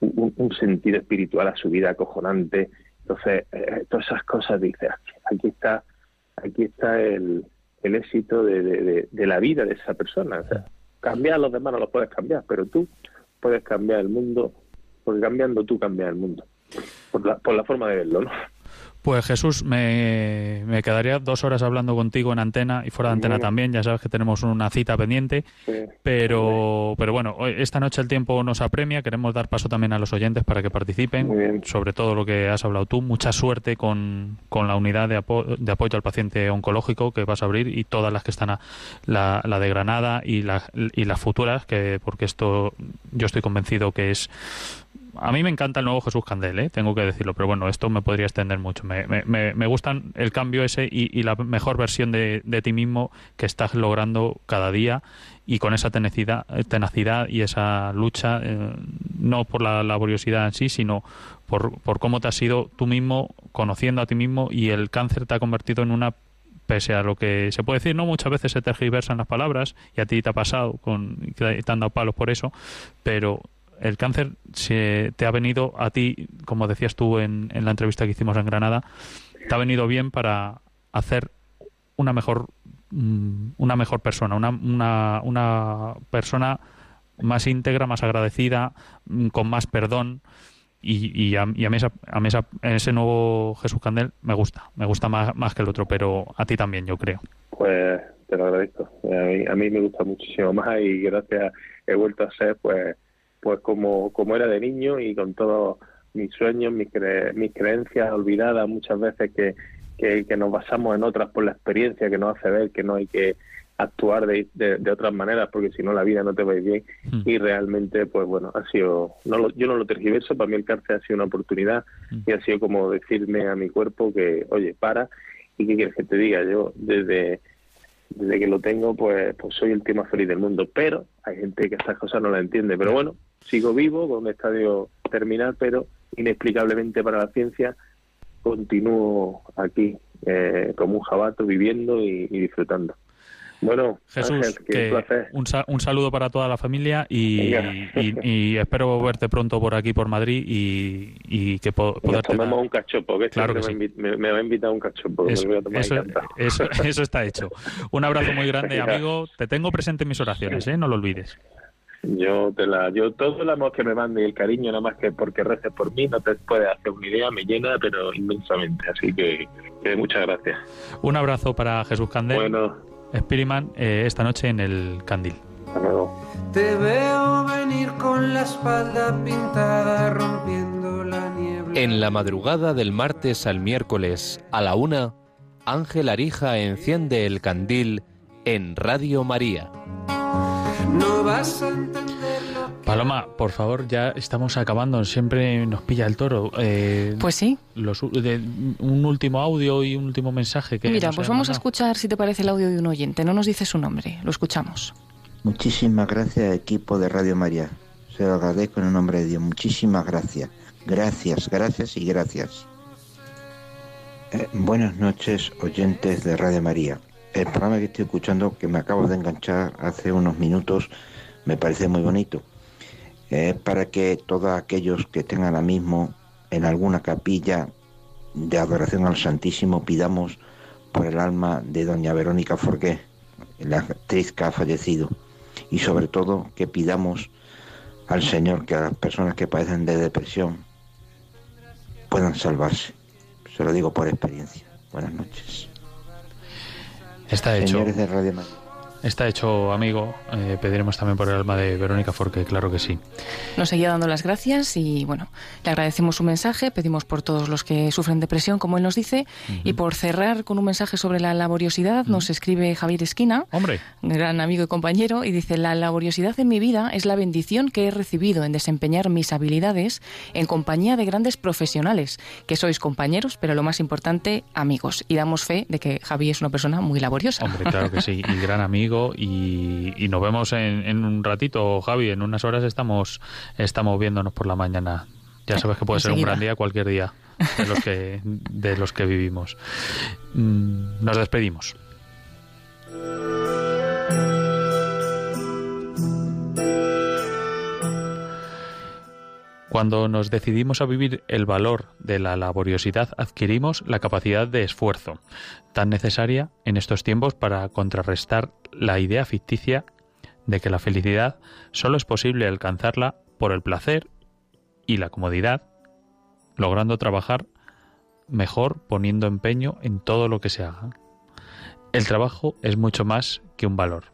un, sentido espiritual a su vida acojonante. Entonces, eh, todas esas cosas dices, aquí está, aquí está el, éxito de, de, la vida de esa persona. O sea, cambiar a los demás no los puedes cambiar, pero tú puedes cambiar el mundo, porque cambiando tú cambias el mundo por la, por la forma de verlo, ¿no? Pues Jesús, me, me, quedaría dos horas hablando contigo en antena y fuera de antena también. Ya sabes que tenemos una cita pendiente. Pero, pero bueno, hoy, esta noche el tiempo nos apremia. Queremos dar paso también a los oyentes para que participen. Sobre todo lo que has hablado tú. Mucha suerte con, con la unidad de, de, apoyo al paciente oncológico que vas a abrir y todas las que están, a, la, la de Granada y, la, y las futuras, que porque esto yo estoy convencido que es a mí me encanta el nuevo Jesús Candel, ¿eh? tengo que decirlo, pero bueno, esto me podría extender mucho. Me, gustan el cambio ese y, la mejor versión de, ti mismo que estás logrando cada día y con esa tenacidad, tenacidad y esa lucha, eh, no por la laboriosidad en sí, sino por, por cómo te has sido tú mismo, conociendo a ti mismo y el cáncer te ha convertido en una pese a lo que se puede decir, no muchas veces se tergiversan las palabras y a ti te ha pasado, con, te han dado palos por eso, pero el cáncer se te ha venido a ti, como decías tú en, en, la entrevista que hicimos en Granada, te ha venido bien para hacer una mejor mm, una mejor persona, una, una, una persona más íntegra, más agradecida, mm, con más perdón. Y, y, a, y a, mí, esa, a esa, ese nuevo Jesús Candel me gusta, me gusta más, más que el otro, pero a ti también, yo creo. Pues te lo agradezco. A a mí me gusta muchísimo más y gracias he vuelto a ser pues pues como, como era de niño y con todos mis sueños, mis, mis creencias olvidadas muchas veces que, que, nos basamos en otras por la experiencia que nos hace ver que no hay que actuar de, de, otras maneras porque si no la vida no te va a ir bien hmm. y realmente pues bueno ha sido no lo, yo no lo tergiverso para mí el cárcel ha sido una oportunidad hmm. y ha sido como decirme a mi cuerpo que oye para y qué quieres que te diga yo desde desde que lo tengo, pues, pues soy el tío más feliz del mundo. Pero hay gente que estas cosas no la entiende. Pero bueno, sigo vivo con un estadio terminal, pero inexplicablemente para la ciencia continúo aquí eh, como un jabato viviendo y disfrutando. Bueno, Jesús, un, saludo para toda la familia y, espero verte pronto por aquí, por Madrid, y, que po tomemos un cachopo, que claro que me, me, va a invitar un cachopo. Eso, (laughs) eso, está hecho. Un abrazo muy grande, amigo. Te tengo presente en mis oraciones, ¿eh? no lo olvides. Yo te la, yo todo el amor que me mande y el cariño, nada más que porque reces por mí, no te puedes hacer una idea, me llena, pero inmensamente. Así que, que muchas gracias. Un abrazo para Jesús Candel. Bueno. Spiriman eh, esta noche en el Candil. Te veo venir con la espalda pintada rompiendo la niebla. En la madrugada del martes al miércoles a la una, Ángel Arija enciende el candil en Radio María. No vas a entender Paloma, por favor, ya estamos acabando. Siempre nos pilla el toro. Eh, pues sí. Los, de, un último audio y un último mensaje que. Mira, pues vamos a escuchar, si te parece, el audio de un oyente. No nos dice su nombre. Lo escuchamos. Muchísimas gracias, equipo de Radio María. Se lo agradezco en el nombre de Dios. Muchísimas gracias. Gracias, gracias y gracias. Eh, buenas noches, oyentes de Radio María. El programa que estoy escuchando, que me acabo de enganchar hace unos minutos, me parece muy bonito es para que todos aquellos que estén ahora mismo en alguna capilla de adoración al Santísimo pidamos por el alma de doña Verónica Forqué, la actriz que ha fallecido, y sobre todo que pidamos al Señor que a las personas que padecen de depresión puedan salvarse. Se lo digo por experiencia. Buenas noches. Está hecho. Señores de Radio Está hecho, amigo. Eh, pediremos también por el alma de Verónica Forque, claro que sí. Nos seguía dando las gracias y, bueno, le agradecemos su mensaje. Pedimos por todos los que sufren depresión, como él nos dice. Y por cerrar con un mensaje sobre la laboriosidad, nos escribe Javier Esquina, Hombre. gran amigo y compañero, y dice: La laboriosidad en mi vida es la bendición que he recibido en desempeñar mis habilidades en compañía de grandes profesionales, que sois compañeros, pero lo más importante, amigos. Y damos fe de que Javi es una persona muy laboriosa. Hombre, claro que sí, (laughs) y gran amigo y, nos vemos en, un ratito, Javi. En unas horas estamos, estamos viéndonos por la mañana. Ya sabes que puede ser un gran día cualquier día de los que, (laughs) de los que vivimos. Mm, nos despedimos. Cuando nos decidimos a vivir el valor de la laboriosidad, adquirimos la capacidad de esfuerzo, tan necesaria en estos tiempos para contrarrestar la idea ficticia de que la felicidad solo es posible alcanzarla por el placer y la comodidad, logrando trabajar mejor poniendo empeño en todo lo que se haga. El trabajo es mucho más que un valor,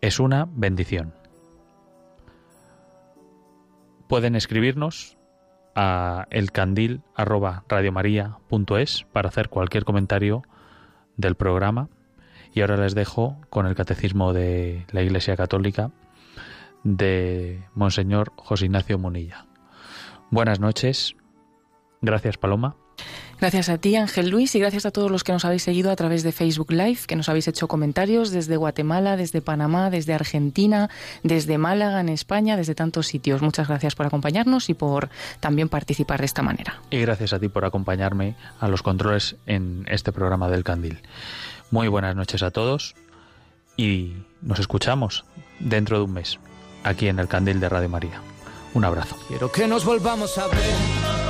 es una bendición pueden escribirnos a elcandil@radiomaria.es para hacer cualquier comentario del programa. Y ahora les dejo con el catecismo de la Iglesia Católica de Monseñor José Ignacio Munilla. Buenas noches. Gracias, Paloma. Gracias a ti, Ángel Luis, y gracias a todos los que nos habéis seguido a través de Facebook Live, que nos habéis hecho comentarios desde Guatemala, desde Panamá, desde Argentina, desde Málaga, en España, desde tantos sitios. Muchas gracias por acompañarnos y por también participar de esta manera. Y gracias a ti por acompañarme a los controles en este programa del Candil. Muy buenas noches a todos y nos escuchamos dentro de un mes aquí en el Candil de Radio María. Un abrazo. Quiero que nos volvamos a ver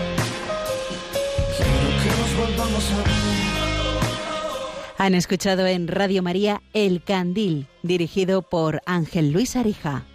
Han escuchado en Radio María El Candil, dirigido por Ángel Luis Arija.